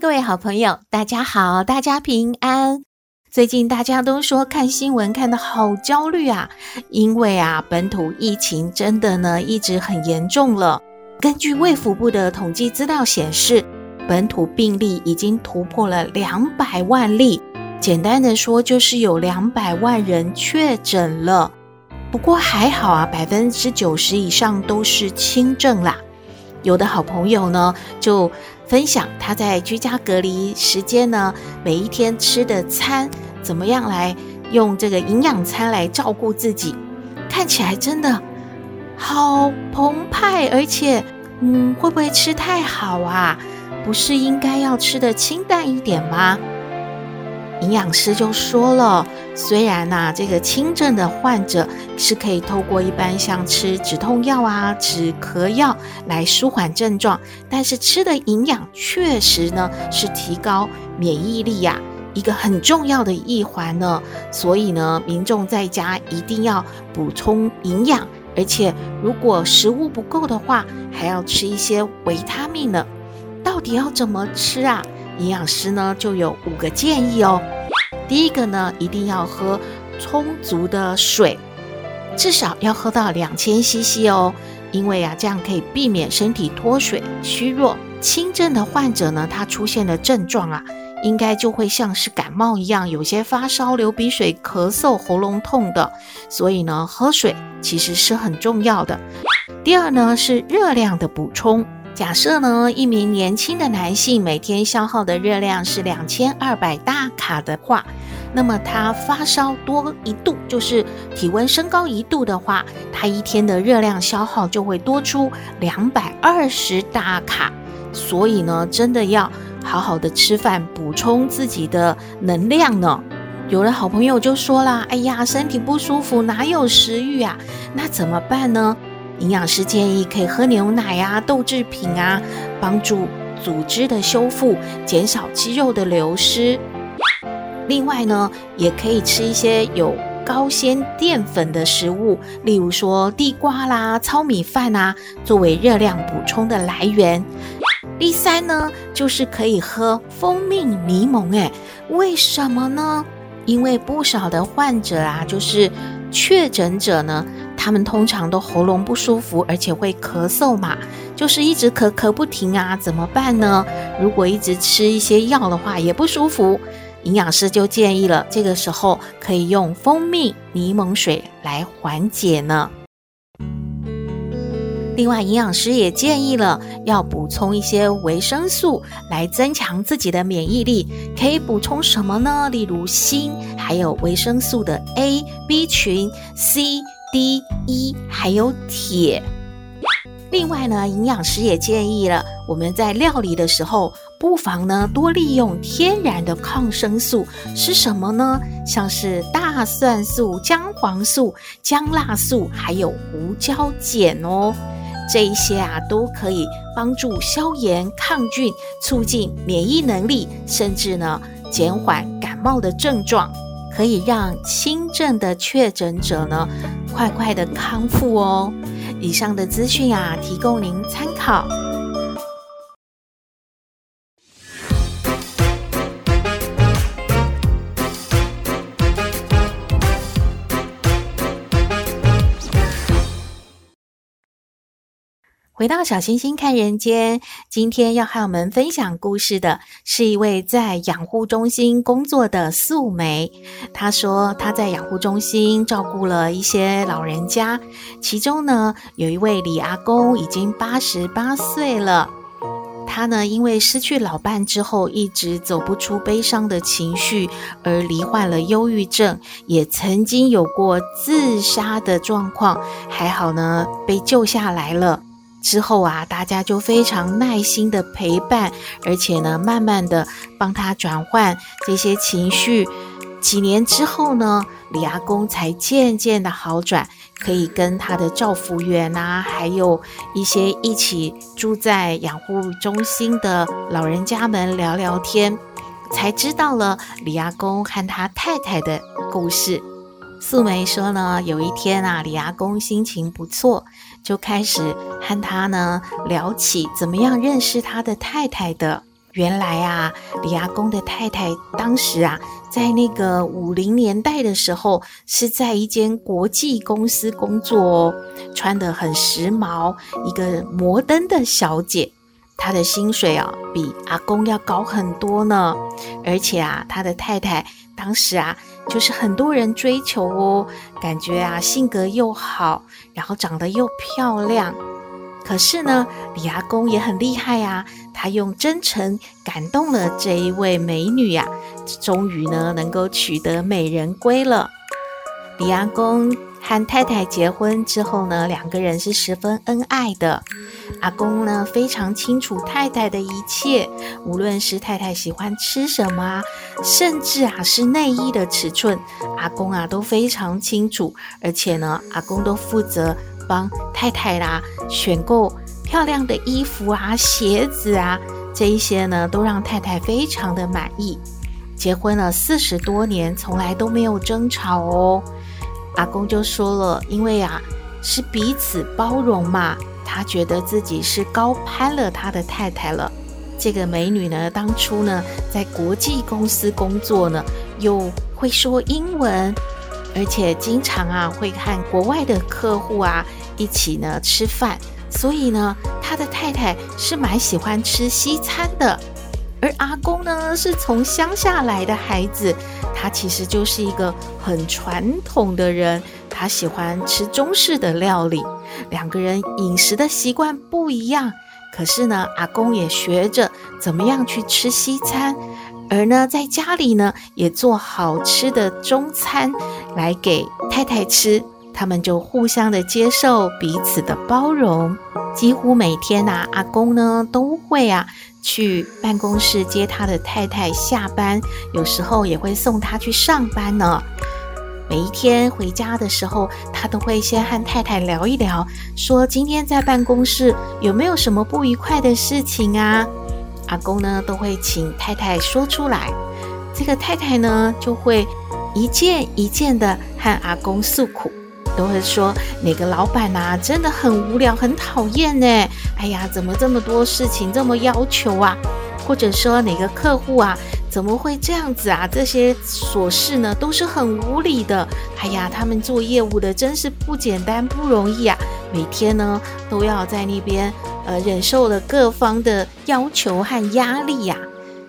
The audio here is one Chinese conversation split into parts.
各位好朋友，大家好，大家平安。最近大家都说看新闻看得好焦虑啊，因为啊，本土疫情真的呢一直很严重了。根据卫福部的统计资料显示，本土病例已经突破了两百万例。简单的说，就是有两百万人确诊了。不过还好啊，百分之九十以上都是轻症啦。有的好朋友呢，就分享他在居家隔离时间呢，每一天吃的餐怎么样来用这个营养餐来照顾自己，看起来真的好澎湃，而且，嗯，会不会吃太好啊？不是应该要吃的清淡一点吗？营养师就说了，虽然呐、这个轻症的患者是可以透过一般像吃止痛药啊、止咳药来舒缓症状，但是吃的营养确实呢是提高免疫力呀、一个很重要的一环呢。所以呢，民众在家一定要补充营养，而且如果食物不够的话，还要吃一些维他命呢。到底要怎么吃啊？营养师呢就有五个建议哦。第一个呢，一定要喝充足的水，至少要喝到两千 CC 哦，因为啊，这样可以避免身体脱水虚弱。轻症的患者呢，他出现的症状啊，应该就会像是感冒一样，有些发烧、流鼻水、咳嗽、喉咙痛的。所以呢，喝水其实是很重要的。第二呢，是热量的补充。假设呢，一名年轻的男性每天消耗的热量是两千二百大卡的话，那么他发烧多一度，就是体温升高一度的话，他一天的热量消耗就会多出两百二十大卡。所以呢，真的要好好的吃饭，补充自己的能量呢。有的好朋友就说啦：“哎呀，身体不舒服，哪有食欲啊？那怎么办呢？”营养师建议可以喝牛奶啊、豆制品啊，帮助组织的修复，减少肌肉的流失。另外呢，也可以吃一些有高纤淀粉的食物，例如说地瓜啦、糙米饭啊，作为热量补充的来源。第三呢，就是可以喝蜂蜜柠檬。诶，为什么呢？因为不少的患者啊，就是确诊者呢。他们通常都喉咙不舒服，而且会咳嗽嘛，就是一直咳咳不停啊，怎么办呢？如果一直吃一些药的话，也不舒服。营养师就建议了，这个时候可以用蜂蜜柠檬水来缓解呢。另外，营养师也建议了，要补充一些维生素来增强自己的免疫力。可以补充什么呢？例如锌，还有维生素的 A、B 群、C。D、E 还有铁。另外呢，营养师也建议了，我们在料理的时候，不妨呢多利用天然的抗生素，是什么呢？像是大蒜素、姜黄素、姜辣素，还有胡椒碱哦。这一些啊，都可以帮助消炎、抗菌、促进免疫能力，甚至呢减缓感冒的症状。可以让轻症的确诊者呢，快快的康复哦。以上的资讯啊，提供您参考。回到小星星看人间，今天要和我们分享故事的是一位在养护中心工作的素梅。她说，她在养护中心照顾了一些老人家，其中呢，有一位李阿公已经八十八岁了。他呢，因为失去老伴之后，一直走不出悲伤的情绪，而罹患了忧郁症，也曾经有过自杀的状况。还好呢，被救下来了。之后啊，大家就非常耐心的陪伴，而且呢，慢慢的帮他转换这些情绪。几年之后呢，李阿公才渐渐的好转，可以跟他的照服员啊，还有一些一起住在养护中心的老人家们聊聊天，才知道了李阿公和他太太的故事。素梅说呢，有一天啊，李阿公心情不错，就开始和他呢聊起怎么样认识他的太太的。原来啊，李阿公的太太当时啊，在那个五零年代的时候，是在一间国际公司工作哦，穿得很时髦，一个摩登的小姐。她的薪水啊，比阿公要高很多呢，而且啊，他的太太当时啊。就是很多人追求哦，感觉啊性格又好，然后长得又漂亮。可是呢，李阿公也很厉害呀，他用真诚感动了这一位美女呀，终于呢能够取得美人归了。李阿公。和太太结婚之后呢，两个人是十分恩爱的。阿公呢非常清楚太太的一切，无论是太太喜欢吃什么，甚至啊是内衣的尺寸，阿公啊都非常清楚。而且呢，阿公都负责帮太太啦选购漂亮的衣服啊、鞋子啊，这一些呢都让太太非常的满意。结婚了四十多年，从来都没有争吵哦。阿公就说了，因为啊是彼此包容嘛，他觉得自己是高攀了他的太太了。这个美女呢，当初呢在国际公司工作呢，又会说英文，而且经常啊会和国外的客户啊一起呢吃饭，所以呢他的太太是蛮喜欢吃西餐的。而阿公呢，是从乡下来的孩子，他其实就是一个很传统的人，他喜欢吃中式的料理。两个人饮食的习惯不一样，可是呢，阿公也学着怎么样去吃西餐，而呢，在家里呢，也做好吃的中餐来给太太吃。他们就互相的接受，彼此的包容。几乎每天呐、啊，阿公呢都会啊。去办公室接他的太太下班，有时候也会送他去上班呢。每一天回家的时候，他都会先和太太聊一聊，说今天在办公室有没有什么不愉快的事情啊？阿公呢都会请太太说出来，这个太太呢就会一件一件的和阿公诉苦。都会说哪个老板呐，真的很无聊，很讨厌呢。哎呀，怎么这么多事情这么要求啊？或者说哪个客户啊，怎么会这样子啊？这些琐事呢，都是很无理的。哎呀，他们做业务的真是不简单，不容易啊。每天呢，都要在那边呃忍受了各方的要求和压力呀。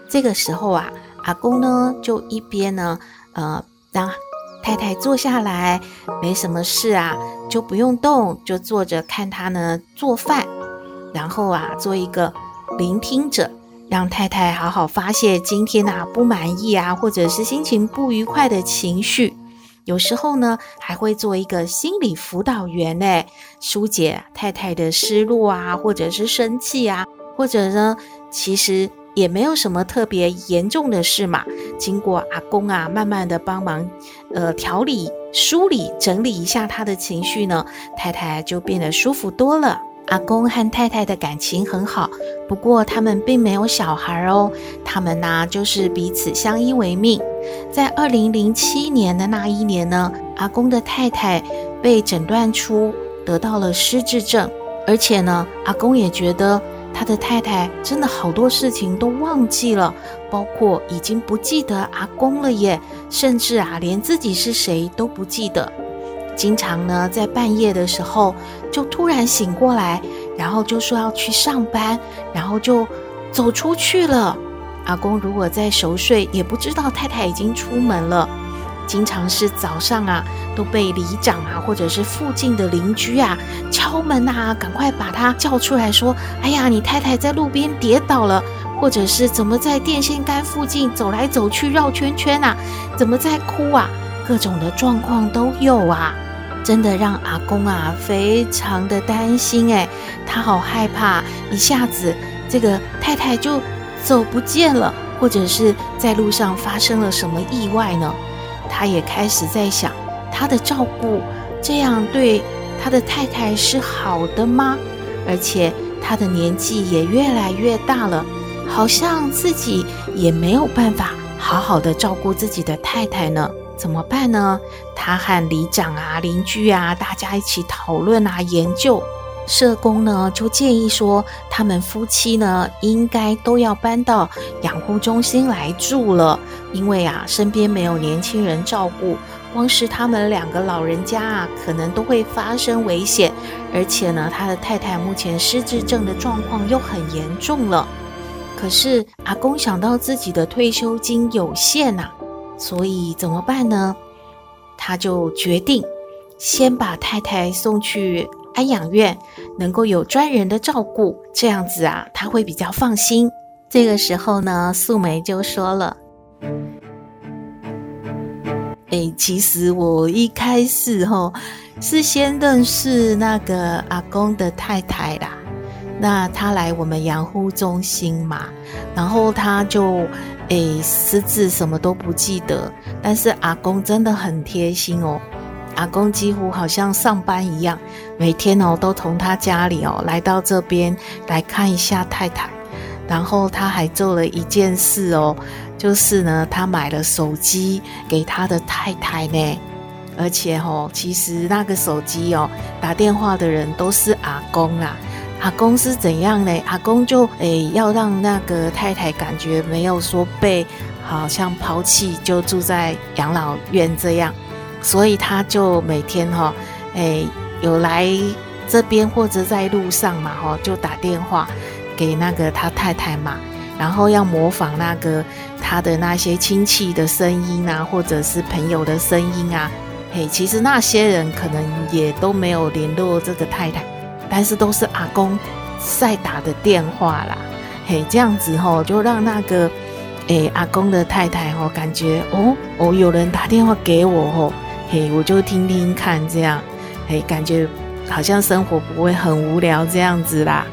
这个时候啊，阿公呢就一边呢呃让。太太坐下来，没什么事啊，就不用动，就坐着看他呢做饭，然后啊做一个聆听者，让太太好好发泄今天啊不满意啊，或者是心情不愉快的情绪。有时候呢还会做一个心理辅导员呢，疏解太太的失落啊，或者是生气啊，或者呢其实。也没有什么特别严重的事嘛。经过阿公啊，慢慢的帮忙，呃，调理、梳理、整理一下他的情绪呢，太太就变得舒服多了。阿公和太太的感情很好，不过他们并没有小孩哦。他们呢，就是彼此相依为命。在二零零七年的那一年呢，阿公的太太被诊断出得到了失智症，而且呢，阿公也觉得。他的太太真的好多事情都忘记了，包括已经不记得阿公了耶，甚至啊，连自己是谁都不记得。经常呢，在半夜的时候就突然醒过来，然后就说要去上班，然后就走出去了。阿公如果在熟睡，也不知道太太已经出门了。经常是早上啊，都被里长啊，或者是附近的邻居啊敲门啊，赶快把他叫出来说：“哎呀，你太太在路边跌倒了，或者是怎么在电线杆附近走来走去绕圈圈啊？怎么在哭啊？各种的状况都有啊。”真的让阿公啊非常的担心哎，他好害怕一下子这个太太就走不见了，或者是在路上发生了什么意外呢？他也开始在想，他的照顾这样对他的太太是好的吗？而且他的年纪也越来越大了，好像自己也没有办法好好的照顾自己的太太呢。怎么办呢？他和里长啊、邻居啊，大家一起讨论啊、研究。社工呢就建议说，他们夫妻呢应该都要搬到养护中心来住了，因为啊身边没有年轻人照顾，光是他们两个老人家啊，可能都会发生危险。而且呢，他的太太目前失智症的状况又很严重了。可是阿公想到自己的退休金有限呐、所以怎么办呢？他就决定先把太太送去安养院，能够有专人的照顾，这样子啊，他会比较放心。这个时候呢，素梅就说了：“哎，其实我一开始吼是先认识那个阿公的太太啦。”那他来我们养护中心嘛，然后他就诶失智，什么都不记得。但是阿公真的很贴心哦，阿公几乎好像上班一样，每天哦都从他家里哦来到这边来看一下太太。然后他还做了一件事哦，就是呢他买了手机给他的太太呢，而且哦其实那个手机哦打电话的人都是阿公啦。阿公是怎样呢？阿公就诶要让那个太太感觉没有说被好像抛弃，就住在养老院这样，所以他就每天哈诶有来这边或者在路上嘛哈，就打电话给那个他太太嘛，然后要模仿那个他的那些亲戚的声音啊，或者是朋友的声音啊，嘿，其实那些人可能也都没有联络这个太太。但是都是阿公在打的电话啦，嘿，这样子吼，就让那个诶阿公的太太吼感觉哦哦有人打电话给我吼，嘿，我就听听看这样，嘿，感觉好像生活不会很无聊这样子啦。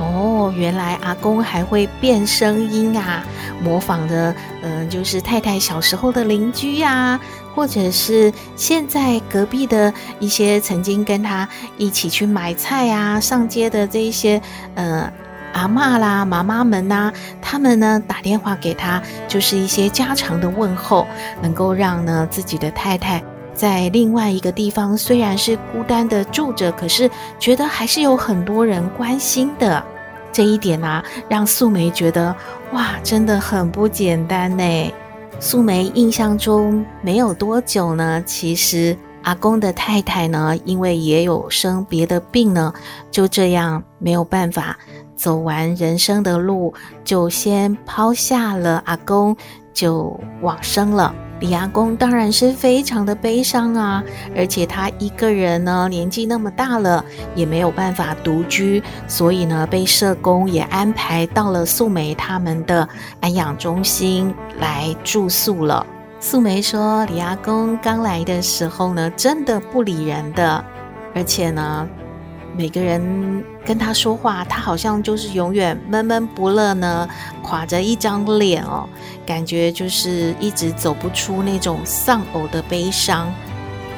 哦，原来阿公还会变声音啊，模仿的，嗯、就是太太小时候的邻居呀、或者是现在隔壁的一些曾经跟他一起去买菜啊、上街的这一些，呃，阿嬷啦、妈妈们呐、他们呢打电话给他，就是一些家常的问候，能够让呢自己的太太在另外一个地方虽然是孤单的住着，可是觉得还是有很多人关心的。这一点啊，让素梅觉得哇，真的很不简单呢。素梅印象中没有多久呢，其实阿公的太太呢，因为也有生别的病呢，就这样没有办法走完人生的路，就先抛下了阿公，就往生了。李阿公当然是非常的悲伤啊，而且他一个人呢，年纪那么大了，也没有办法独居，所以呢，被社工也安排到了素梅他们的安养中心来住宿了。素梅说，李阿公刚来的时候呢，真的不理人的，而且呢。每个人跟他说话，他好像就是永远闷闷不乐呢，垮着一张脸哦，感觉就是一直走不出那种丧偶的悲伤。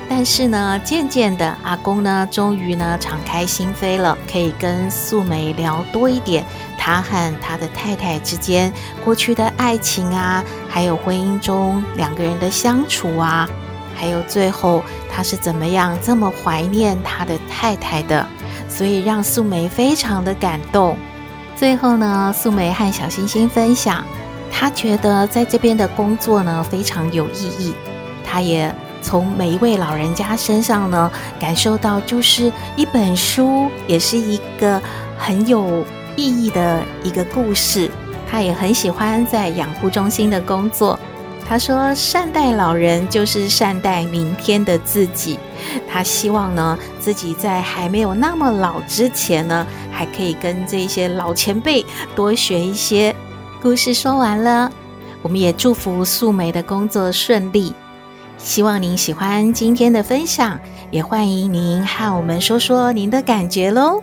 但是呢，渐渐的，阿公呢，终于呢，敞开心扉了，可以跟素梅聊多一点，他和他的太太之间过去的爱情啊，还有婚姻中两个人的相处啊，还有最后他是怎么样这么怀念他的太太的。所以让素梅非常的感动。最后呢，素梅和小星星分享，她觉得在这边的工作呢非常有意义。她也从每一位老人家身上呢感受到，就是一本书也是一个很有意义的一个故事。她也很喜欢在养护中心的工作。他说：“善待老人就是善待明天的自己。”他希望呢，自己在还没有那么老之前呢，还可以跟这些老前辈多学一些。故事说完了，我们也祝福素梅的工作顺利。希望您喜欢今天的分享，也欢迎您和我们说说您的感觉喽。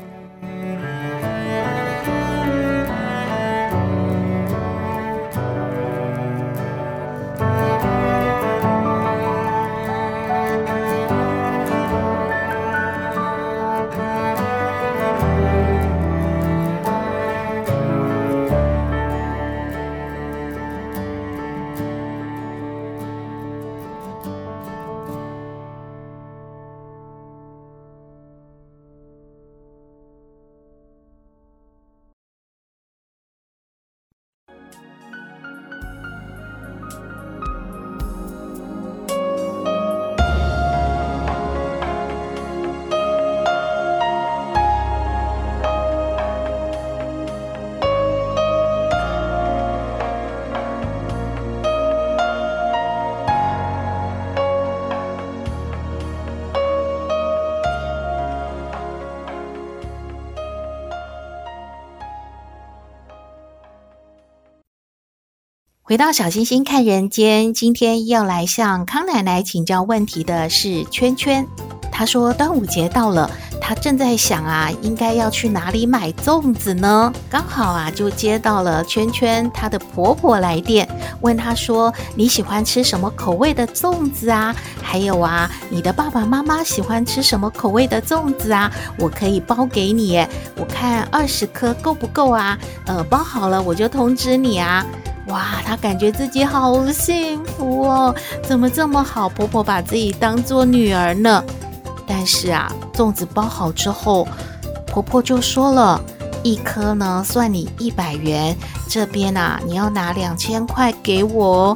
回到小星星看人间，今天要来向康奶奶请教问题的是圈圈。她说端午节到了，她正在想啊，应该要去哪里买粽子呢？刚好啊，就接到了圈圈她的婆婆来电，问她说：“你喜欢吃什么口味的粽子啊？还有啊，你的爸爸妈妈喜欢吃什么口味的粽子啊？我可以包给你，我看二十颗够不够啊？呃，包好了我就通知你啊。”哇，她感觉自己好幸福哦！怎么这么好？婆婆把自己当做女儿呢？但是啊，粽子包好之后，婆婆就说了，一颗呢算你一百元，这边啊你要拿两千块给我，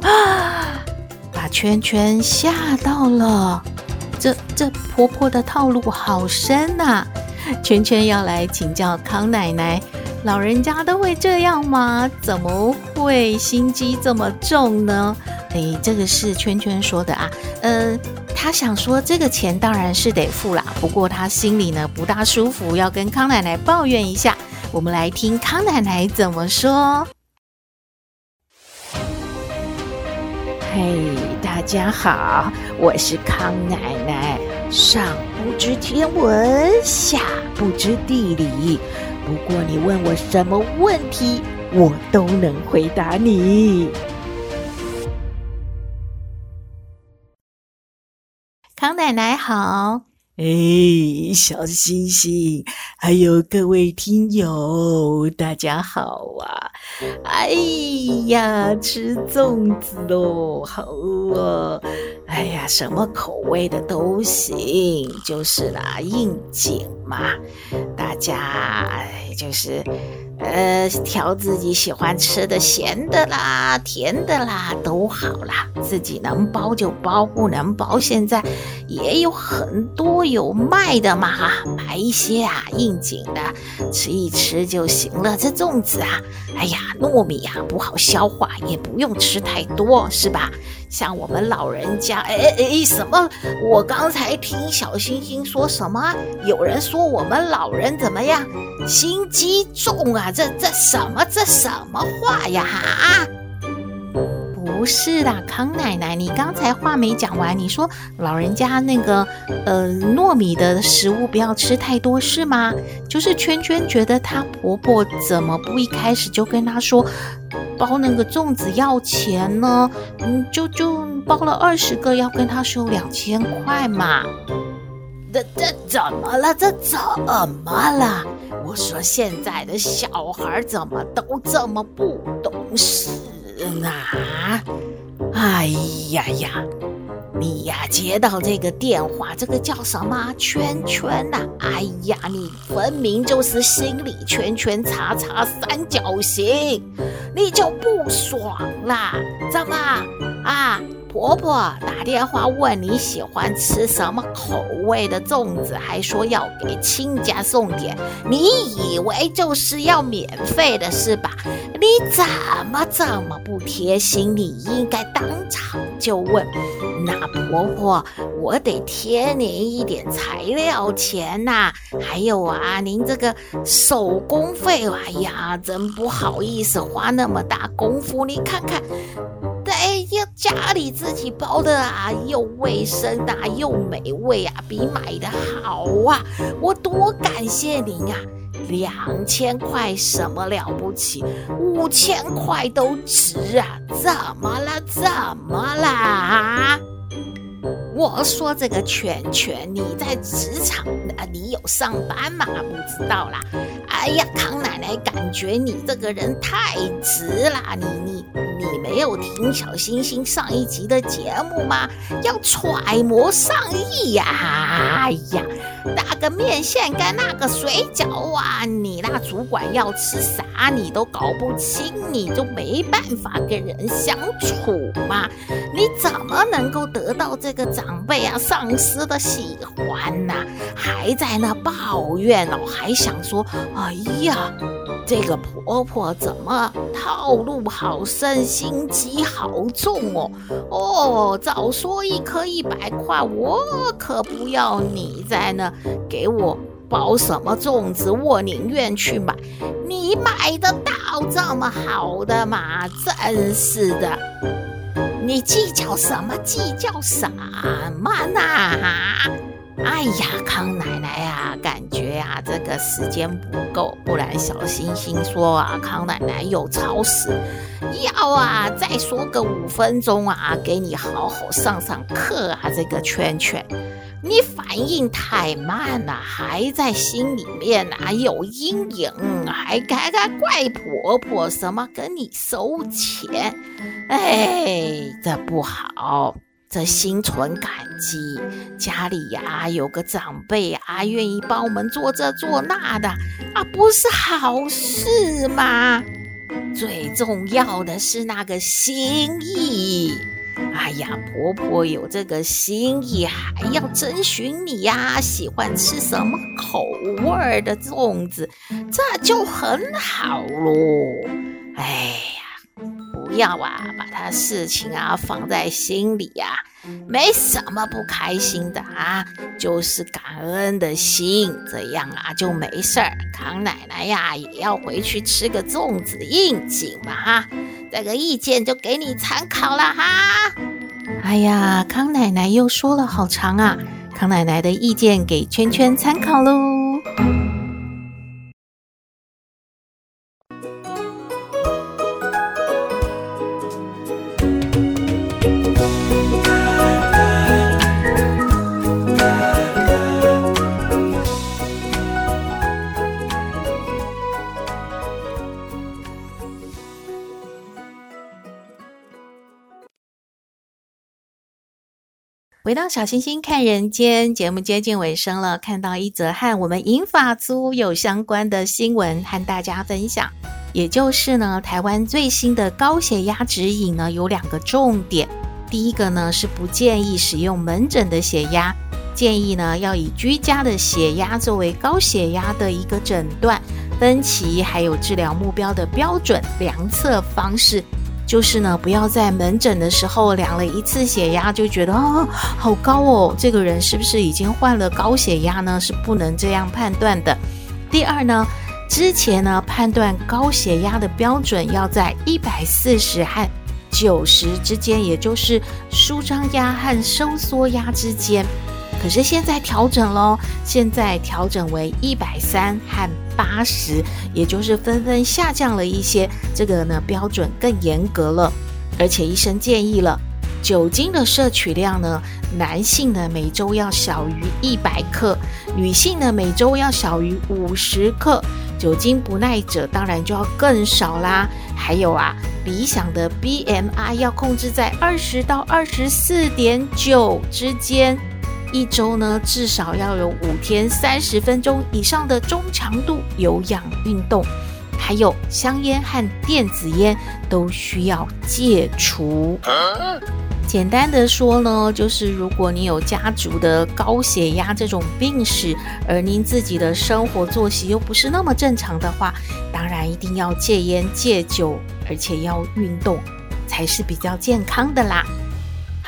把圈圈吓到了。这这婆婆的套路好深呐！圈圈要来请教康奶奶。老人家都会这样吗？怎么会心机这么重呢？诶，这个是圈圈说的啊。嗯，他想说这个钱当然是得付啦，不过他心里呢不大舒服，要跟康奶奶抱怨一下。我们来听康奶奶怎么说。嘿，大家好，我是康奶奶。上不知天文，下不知地理。不过你问我什么问题，我都能回答你。康奶奶好。哎，小星星，还有各位听友，大家好啊！哎呀，吃粽子喽，好饿！哎呀，什么口味的都行，就是啦，应景嘛，大家就是。呃，挑自己喜欢吃的，咸的啦、甜的啦，都好啦。自己能包就包，不能包，现在也有很多有卖的嘛哈，买一些啊，应景的，吃一吃就行了。这粽子啊，哎呀，糯米啊不好消化，也不用吃太多，是吧？像我们老人家，哎哎，什么？我刚才听小星星说什么？有人说我们老人怎么样？心机重啊？这这什么？这什么话呀？啊！不是啦，康奶奶，你刚才话没讲完。你说老人家那个呃糯米的食物不要吃太多，是吗？就是圈圈觉得她婆婆怎么不一开始就跟她说？包那个粽子要钱呢，嗯，就就包了二十个，要跟他收两千块嘛。这这怎么了？这怎么了？我说现在的小孩怎么都这么不懂事啊？哎呀呀！你呀，接到这个电话，这个叫什么圈圈呐？哎呀，你分明就是心里圈圈叉叉三角形，你就不爽啦？怎么啊？婆婆打电话问你喜欢吃什么口味的粽子，还说要给亲家送点，你以为就是要免费的是吧？你怎么这么不贴心？你应该当场就问。那婆婆，我得贴您一点材料钱呐、还有啊，您这个手工费，哎呀，真不好意思花那么大功夫，你看看。家里自己包的啊，又卫生啊，又美味啊，比买的好啊！我多感谢您啊！两千块什么了不起？五千块都值啊！怎么了？怎么了啊？我说这个圈圈，你在职场啊？你有上班吗？不知道啦。哎呀，康奶奶感觉你这个人太直了。你你你没有听小星星上一集的节目吗？要揣摩上意呀！哎呀。那个面线跟那个水饺啊，你那主管要吃啥你都搞不清，你就没办法跟人相处嘛？你怎么能够得到这个长辈啊、上司的喜欢呢？还在那抱怨哦，还想说，哎呀。这个婆婆怎么套路好深，心机好重哦！哦，早说一颗一百块，我可不要你在那给我包什么粽子，我宁愿去买。你买得到这么好的吗？真是的！你计较什么？计较什么呢？哎呀，康奶奶呀，感觉呀，这个时间不够，不然小星星说啊，康奶奶又超时，要啊，再说个五分钟啊，给你好好上上课啊，这个圈圈，你反应太慢了，还在心里面啊有阴影，还该该怪婆婆什么跟你收钱，哎，这不好。这心存感激，家里呀有个长辈啊，愿意帮我们做这做那的啊，不是好事吗？最重要的是那个心意。哎呀，婆婆有这个心意，还要征询你呀，喜欢吃什么口味的粽子，这就很好喽。哎。不要啊，把他事情啊放在心里呀，没什么不开心的啊，就是感恩的心，这样啊就没事儿。康奶奶呀也要回去吃个粽子应景嘛哈，这个意见就给你参考了哈。哎呀，康奶奶又说了好长啊，康奶奶的意见给圈圈参考喽。回到小星星看人间节目接近尾声了，看到一则和我们银发族有相关的新闻和大家分享，也就是呢，台湾最新的高血压指引呢有两个重点，第一个呢是不建议使用门诊的血压，建议呢要以居家的血压作为高血压的一个诊断、分期还有治疗目标的标准量测方式。就是呢，不要在门诊的时候量了一次血压就觉得哦，好高哦，这个人是不是已经患了高血压呢？是不能这样判断的。第二呢，之前呢判断高血压的标准要在一百四十和九十之间，也就是舒张压和收缩压之间。可是现在调整喽，现在调整为一百三和八十，也就是纷纷下降了一些。这个呢标准更严格了，而且医生建议了，酒精的摄取量呢，男性呢每周要小于一百克，女性呢每周要小于五十克。酒精不耐者当然就要更少啦。还有啊，理想的 BMI 要控制在二十到二十四点九之间。一周呢，至少要有五天三十分钟以上的中强度有氧运动，还有香烟和电子烟都需要戒除。简单的说呢，就是如果你有家族的高血压这种病史，而您自己的生活作息又不是那么正常的话，当然一定要戒烟戒酒，而且要运动，才是比较健康的啦。